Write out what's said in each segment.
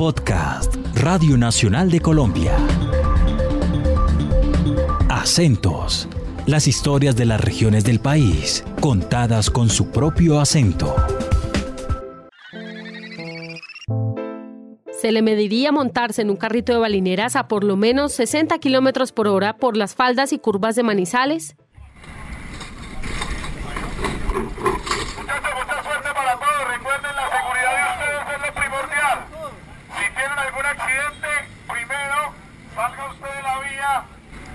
Podcast Radio Nacional de Colombia. Acentos. Las historias de las regiones del país, contadas con su propio acento. Se le mediría montarse en un carrito de balineras a por lo menos 60 kilómetros por hora por las faldas y curvas de Manizales.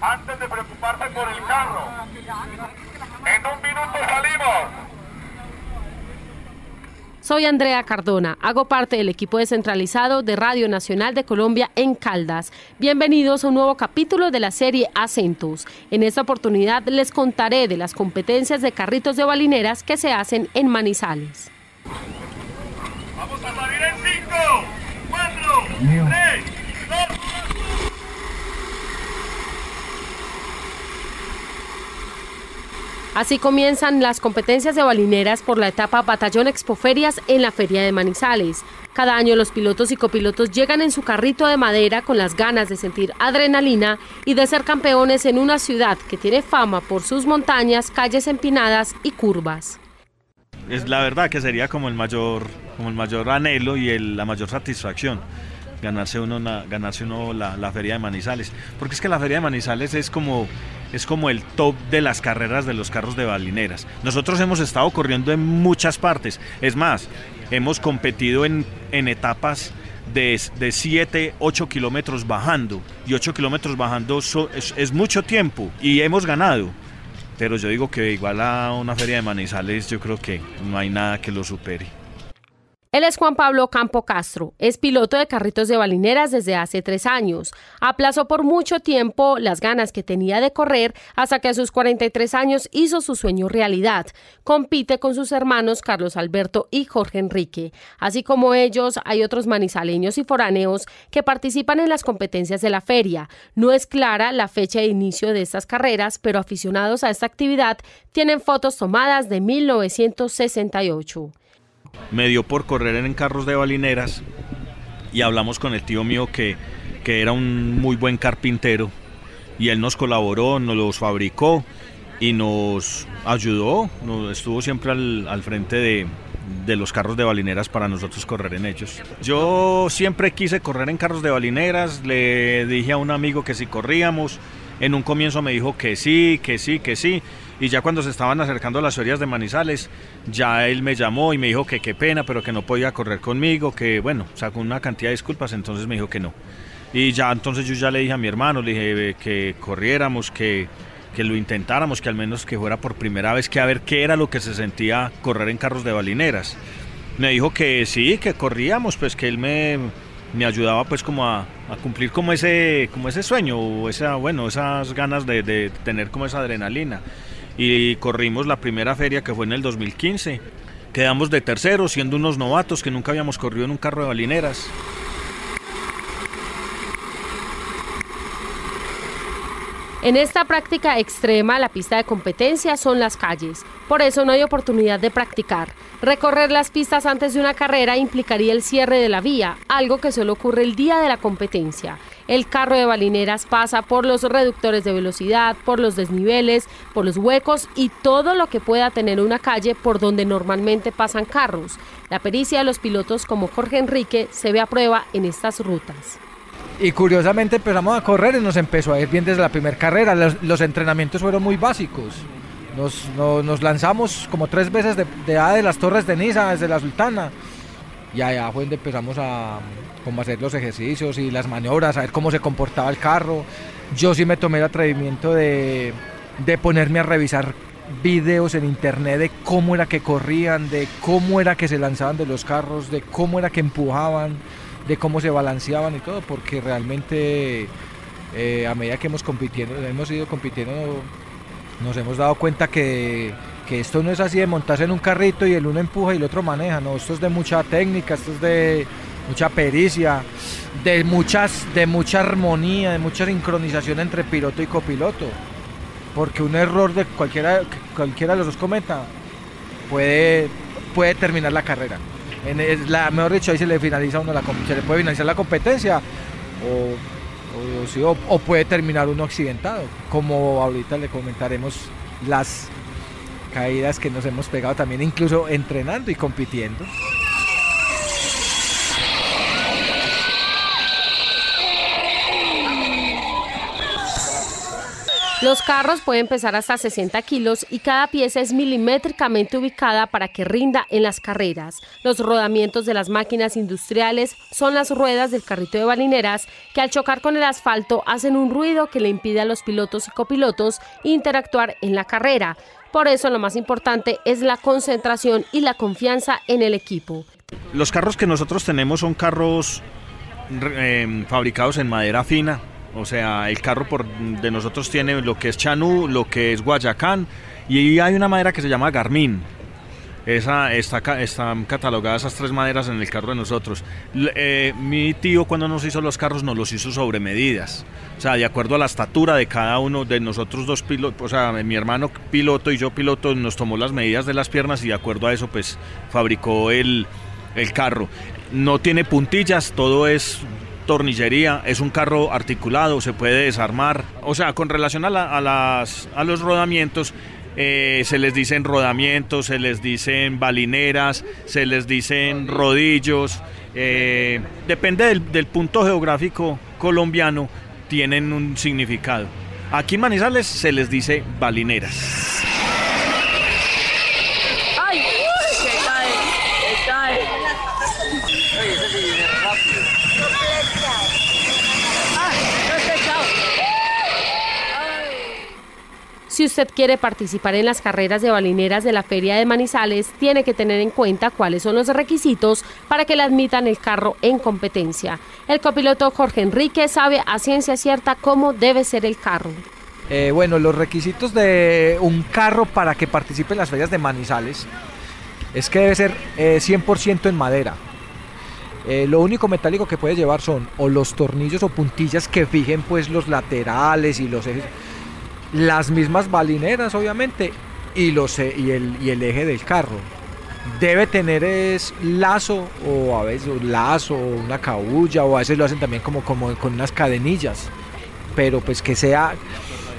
antes de preocuparse por el carro. En un minuto salimos. Soy Andrea Cardona, hago parte del equipo descentralizado de Radio Nacional de Colombia en Caldas. Bienvenidos a un nuevo capítulo de la serie Acentos. En esta oportunidad les contaré de las competencias de carritos de balineras que se hacen en Manizales. Vamos a salir en 5, 4, 3. Así comienzan las competencias de balineras por la etapa Batallón Expoferias en la Feria de Manizales. Cada año los pilotos y copilotos llegan en su carrito de madera con las ganas de sentir adrenalina y de ser campeones en una ciudad que tiene fama por sus montañas, calles empinadas y curvas. Es la verdad que sería como el mayor, como el mayor anhelo y la mayor satisfacción ganarse uno, ganarse uno la, feria de Manizales. Porque es que la feria de Manizales es como, es como el top de las carreras de los carros de balineras. Nosotros hemos estado corriendo en muchas partes. Es más, hemos competido en, en etapas de, de 7, 8 kilómetros bajando. Y 8 kilómetros bajando es, es mucho tiempo. Y hemos ganado. Pero yo digo que igual a una feria de Manizales yo creo que no hay nada que lo supere. Él es Juan Pablo Campo Castro, es piloto de carritos de balineras desde hace tres años. Aplazó por mucho tiempo las ganas que tenía de correr hasta que a sus 43 años hizo su sueño realidad. Compite con sus hermanos Carlos Alberto y Jorge Enrique. Así como ellos, hay otros manizaleños y foráneos que participan en las competencias de la feria. No es clara la fecha de inicio de estas carreras, pero aficionados a esta actividad tienen fotos tomadas de 1968 me dio por correr en carros de balineras y hablamos con el tío mío que, era un muy buen carpintero y él nos colaboró, nos los fabricó y nos ayudó, nos estuvo siempre al, frente de, de, los carros de balineras para nosotros correr en ellos. Yo siempre quise correr en carros de balineras, le dije a un amigo que si corríamos, en un comienzo me dijo que sí, que sí, que sí, y ya cuando se estaban acercando las ferias de Manizales, ya él me llamó y me dijo que qué pena, pero que no podía correr conmigo, que bueno, sacó una cantidad de disculpas, entonces me dijo que no. Y ya entonces yo ya le dije a mi hermano, le dije que corriéramos, que, que lo intentáramos, que al menos que fuera por primera vez, que a ver qué era lo que se sentía correr en carros de balineras. Me dijo que sí, que corríamos, pues que él me, me ayudaba pues como a, cumplir como ese, como ese sueño, o esa, bueno, esas ganas de, de tener como esa adrenalina y corrimos la primera feria que fue en el 2015. Quedamos de tercero, siendo unos novatos que nunca habíamos corrido en un carro de balineras. En esta práctica extrema, la pista de competencia son las calles. Por eso no hay oportunidad de practicar. Recorrer las pistas antes de una carrera implicaría el cierre de la vía, algo que solo ocurre el día de la competencia. El carro de balineras pasa por los reductores de velocidad, por los desniveles, por los huecos y todo lo que pueda tener una calle por donde normalmente pasan carros. La pericia de los pilotos como Jorge Enrique se ve a prueba en estas rutas. Y curiosamente empezamos a correr y nos empezó a ir bien desde la primera carrera. Los, entrenamientos fueron muy básicos. Nos, lanzamos como tres veces de, de, de las Torres de Niza, desde la Sultana. Y allá fue donde empezamos a, como hacer los ejercicios y las maniobras, a ver cómo se comportaba el carro. Yo sí me tomé el atrevimiento de, de ponerme a revisar videos en internet de cómo era que corrían, de cómo era que se lanzaban de los carros, de cómo era que empujaban, de cómo se balanceaban y todo, porque realmente eh, a medida que hemos, compitiendo, hemos ido compitiendo nos hemos dado cuenta que, que, esto no es así de montarse en un carrito y el uno empuja y el otro maneja, no, esto es de mucha técnica, esto es de mucha pericia, de, muchas, de mucha armonía, de mucha sincronización entre piloto y copiloto. Porque un error de cualquiera, cualquiera de los dos cometa puede, puede terminar la carrera. En la, mejor dicho, ahí se le finaliza uno la, se le puede finalizar la competencia o, o, puede terminar uno accidentado, como ahorita le comentaremos las caídas que nos hemos pegado también incluso entrenando y compitiendo. Los carros pueden pesar hasta 60 kilos y cada pieza es milimétricamente ubicada para que rinda en las carreras. Los rodamientos de las máquinas industriales son las ruedas del carrito de balineras que al chocar con el asfalto hacen un ruido que le impide a los pilotos y copilotos interactuar en la carrera. Por eso lo más importante es la concentración y la confianza en el equipo. Los carros que nosotros tenemos son carros eh, fabricados en madera fina, o sea, el carro por, de nosotros tiene lo que es Chanú, lo que es Guayacán y hay una madera que se llama Garmin. Esa, está, están catalogadas esas tres maderas en el carro de nosotros. Eh, mi tío cuando nos hizo los carros nos los hizo sobre medidas. O sea, de acuerdo a la estatura de cada uno de nosotros dos pilotos, o sea, mi hermano piloto y yo piloto nos tomó las medidas de las piernas y de acuerdo a eso pues fabricó el, el carro. No tiene puntillas, todo es tornillería, es un carro articulado, se puede desarmar. O sea, con relación a, las, a los rodamientos, eh, se les dicen rodamientos, se les dicen balineras, se les dicen rodillos. Eh, depende del, del punto geográfico colombiano, tienen un significado. Aquí en Manizales se les dice balineras. Usted quiere participar en las carreras de balineras de la Feria de Manizales, tiene que tener en cuenta cuáles son los requisitos para que le admitan el carro en competencia. El copiloto Jorge Enrique sabe a ciencia cierta cómo debe ser el carro. Eh, bueno, los requisitos de un carro para que participe en las ferias de Manizales es que debe ser 100% eh, en madera. Eh, lo único metálico que puede llevar son o los tornillos o puntillas que fijen pues los laterales y los ejes las mismas balineras obviamente y, los, e, y, el, y el eje del carro. Debe tener es lazo o a veces lazo o una cabulla o a veces lo hacen también como, como con unas cadenillas. Pero pues que sea,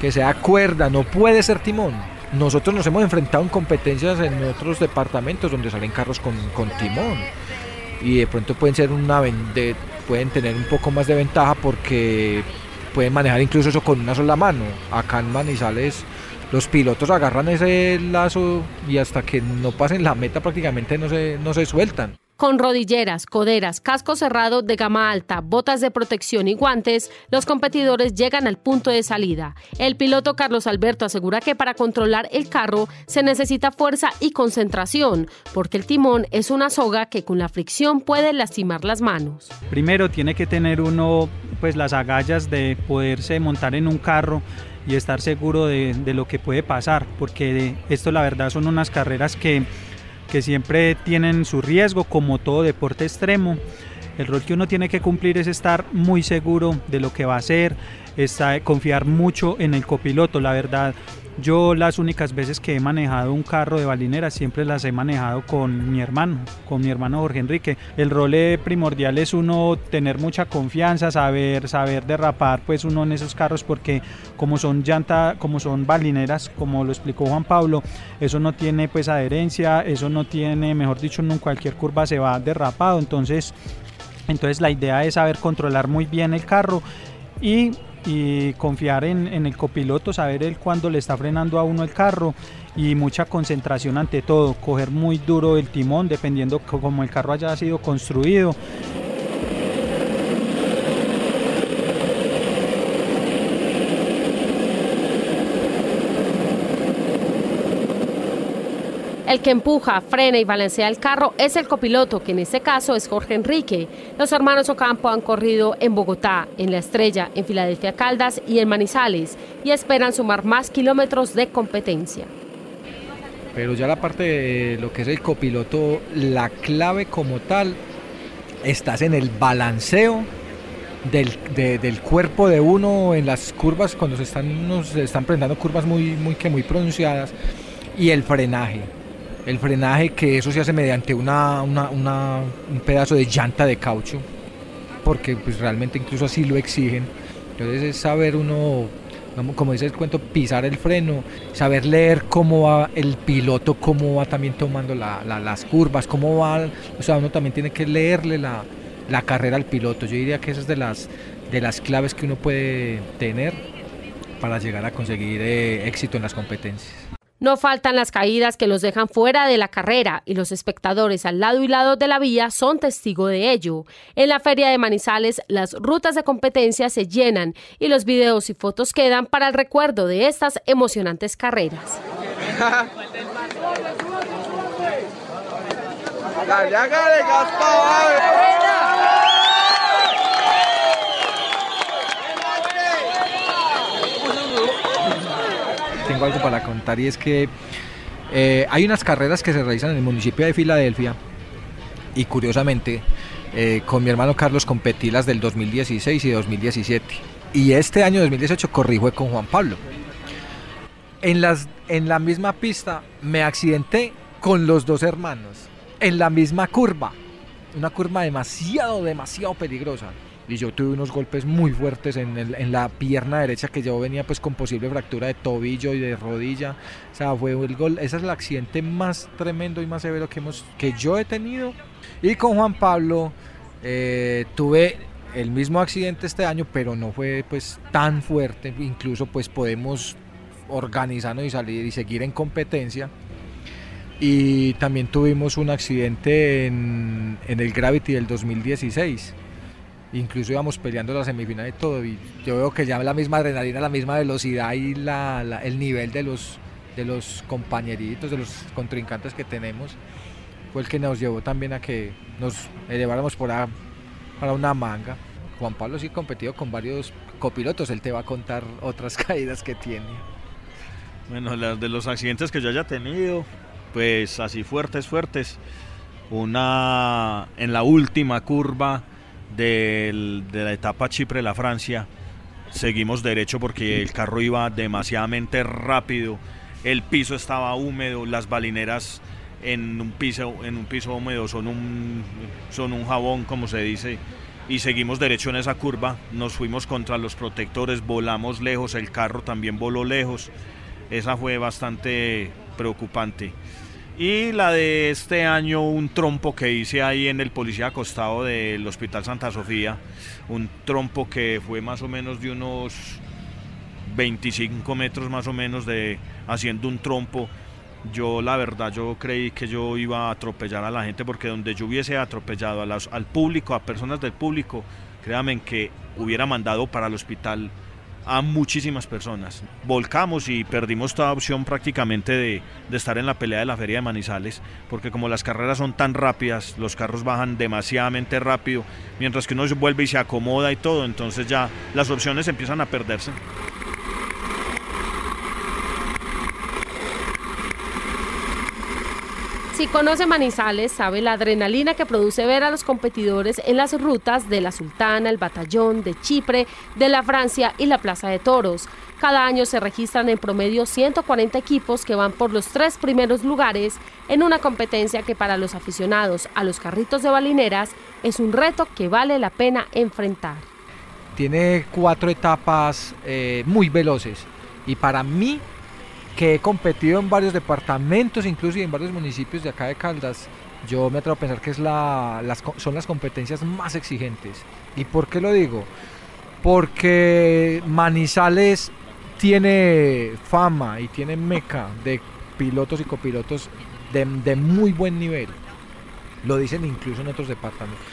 que sea cuerda, no puede ser timón. Nosotros nos hemos enfrentado en competencias en otros departamentos donde salen carros con, con timón y de pronto pueden ser una pueden tener un poco más de ventaja porque pueden manejar incluso eso con una sola mano. Acá en Manizales los pilotos agarran ese lazo y hasta que no pasen la meta prácticamente no se, no se sueltan. Con rodilleras, coderas, casco cerrado de gama alta, botas de protección y guantes, los competidores llegan al punto de salida. El piloto Carlos Alberto asegura que para controlar el carro se necesita fuerza y concentración, porque el timón es una soga que con la fricción puede lastimar las manos. Primero tiene que tener uno pues las agallas de poderse montar en un carro y estar seguro de, de lo que puede pasar, porque esto la verdad son unas carreras que que siempre tienen su riesgo como todo deporte extremo. El rol que uno tiene que cumplir es estar muy seguro de lo que va a hacer, está, confiar mucho en el copiloto. La verdad, yo las únicas veces que he manejado un carro de balinera siempre las he manejado con mi hermano, con mi hermano Jorge Enrique. El rol primordial es uno tener mucha confianza, saber, saber derrapar pues uno en esos carros porque como son llanta, como son balineras, como lo explicó Juan Pablo, eso no tiene pues adherencia, eso no tiene, mejor dicho, en cualquier curva se va derrapado, entonces entonces la idea es saber controlar muy bien el carro y y confiar en, el copiloto, saber él cuándo le está frenando a uno el carro y mucha concentración ante todo, coger muy duro el timón dependiendo cómo el carro haya sido construido. El que empuja, frena y balancea el carro es el copiloto, que en este caso es Jorge Enrique. Los hermanos Ocampo han corrido en Bogotá, en La Estrella, en Filadelfia Caldas y en Manizales y esperan sumar más kilómetros de competencia. Pero ya la parte de lo que es el copiloto, la clave como tal, estás en el balanceo del, cuerpo de uno en las curvas, cuando se están, están presentando curvas muy, muy, que muy pronunciadas, y el frenaje el frenaje que eso se hace mediante una, un pedazo de llanta de caucho, porque pues realmente incluso así lo exigen. Entonces es saber uno, como dice el cuento, pisar el freno, saber leer cómo va el piloto, cómo va también tomando las curvas, cómo va, o sea, uno también tiene que leerle la, carrera al piloto. Yo diría que esa es de las, de las claves que uno puede tener para llegar a conseguir eh, éxito en las competencias. No faltan las caídas que los dejan fuera de la carrera y los espectadores al lado y lado de la vía son testigo de ello. En la feria de Manizales las rutas de competencia se llenan y los videos y fotos quedan para el recuerdo de estas emocionantes carreras. Algo para contar y es que eh, hay unas carreras que se realizan en el municipio de Filadelfia y curiosamente eh, con mi hermano Carlos competí las del 2016 y 2017 y este año 2018 corrí fue con Juan Pablo. En, las, en la misma pista me accidenté con los dos hermanos en la misma curva, una curva demasiado, demasiado peligrosa y yo tuve unos golpes muy fuertes en, en, la pierna derecha que yo venía pues con posible fractura de tobillo y de rodilla. O sea, fue el gol, ese es el accidente más tremendo y más severo que, hemos, que yo he tenido. Y con Juan Pablo eh, tuve el mismo accidente este año, pero no fue pues tan fuerte. Incluso pues podemos organizarnos y salir y seguir en competencia. Y también tuvimos un accidente en, en el Gravity del 2016 incluso íbamos peleando la semifinal y todo, y yo veo que ya la misma adrenalina, la misma velocidad y la, el nivel de los, de los compañeritos, de los contrincantes que tenemos, fue el que nos llevó también a que nos eleváramos por para una manga. Juan Pablo sí competido con varios copilotos, él te va a contar otras caídas que tiene. Bueno, de los accidentes que yo haya tenido, pues así fuertes, fuertes. Una en la última curva, de la etapa Chipre-La Francia, seguimos derecho porque el carro iba demasiadamente rápido, el piso estaba húmedo, las balineras en un piso, en un piso húmedo son un, son un jabón, como se dice, y seguimos derecho en esa curva, nos fuimos contra los protectores, volamos lejos, el carro también voló lejos, esa fue bastante preocupante. Y la de este año, un trompo que hice ahí en el policía acostado del Hospital Santa Sofía. Un trompo que fue más o menos de unos 25 metros más o menos de haciendo un trompo. Yo la verdad, yo creí que yo iba a atropellar a la gente porque donde yo hubiese atropellado al público, a personas del público, créanme que hubiera mandado para el hospital a muchísimas personas. Volcamos y perdimos toda opción prácticamente de, estar en la pelea de la feria de Manizales, porque como las carreras son tan rápidas, los carros bajan demasiadamente rápido, mientras que uno se vuelve y se acomoda y todo, entonces ya las opciones empiezan a perderse. Si conoce Manizales, sabe la adrenalina que produce ver a los competidores en las rutas de la Sultana, el Batallón, de Chipre, de la Francia y la Plaza de Toros. Cada año se registran en promedio 140 equipos que van por los tres primeros lugares en una competencia que para los aficionados a los carritos de balineras es un reto que vale la pena enfrentar. Tiene cuatro etapas eh, muy veloces y para mí que he competido en varios departamentos, incluso en varios municipios de acá de Caldas, yo me atrevo a pensar que es la, son las competencias más exigentes. ¿Y por qué lo digo? Porque Manizales tiene fama y tiene meca de pilotos y copilotos de, de muy buen nivel. Lo dicen incluso en otros departamentos.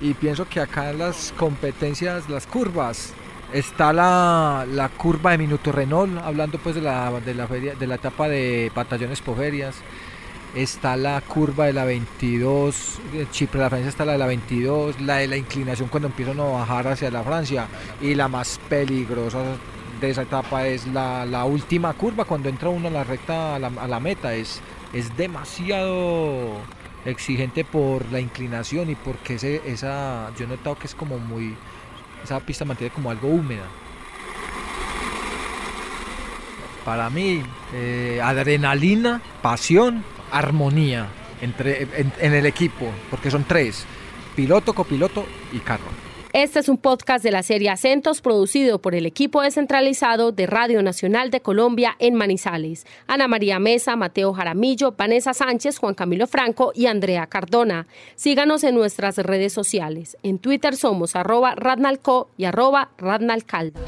Y pienso que acá las competencias, las curvas, Está la, la, curva de Minuto Renault, hablando pues de la, de la, feria, de la etapa de batallones poferias. Está la curva de la 22, Chipre, la Francia está la de la 22, la de la inclinación cuando empiezan a bajar hacia la Francia. Y la más peligrosa de esa etapa es la, la última curva, cuando entra uno a la recta, a la, a la meta. Es, es demasiado exigente por la inclinación y porque ese, esa, yo he notado que es como muy esa pista mantiene como algo húmeda. Para mí, eh, adrenalina, pasión armonía entre, en el equipo, porque son tres, piloto, copiloto y carro. Este es un podcast de la serie Acentos producido por el equipo descentralizado de Radio Nacional de Colombia en Manizales. Ana María Mesa, Mateo Jaramillo, Vanessa Sánchez, Juan Camilo Franco y Andrea Cardona. Síganos en nuestras redes sociales. En Twitter somos arroba radnalco y arroba radnalcalda.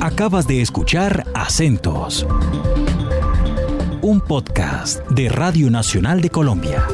Acabas de escuchar Acentos, un podcast de Radio Nacional de Colombia.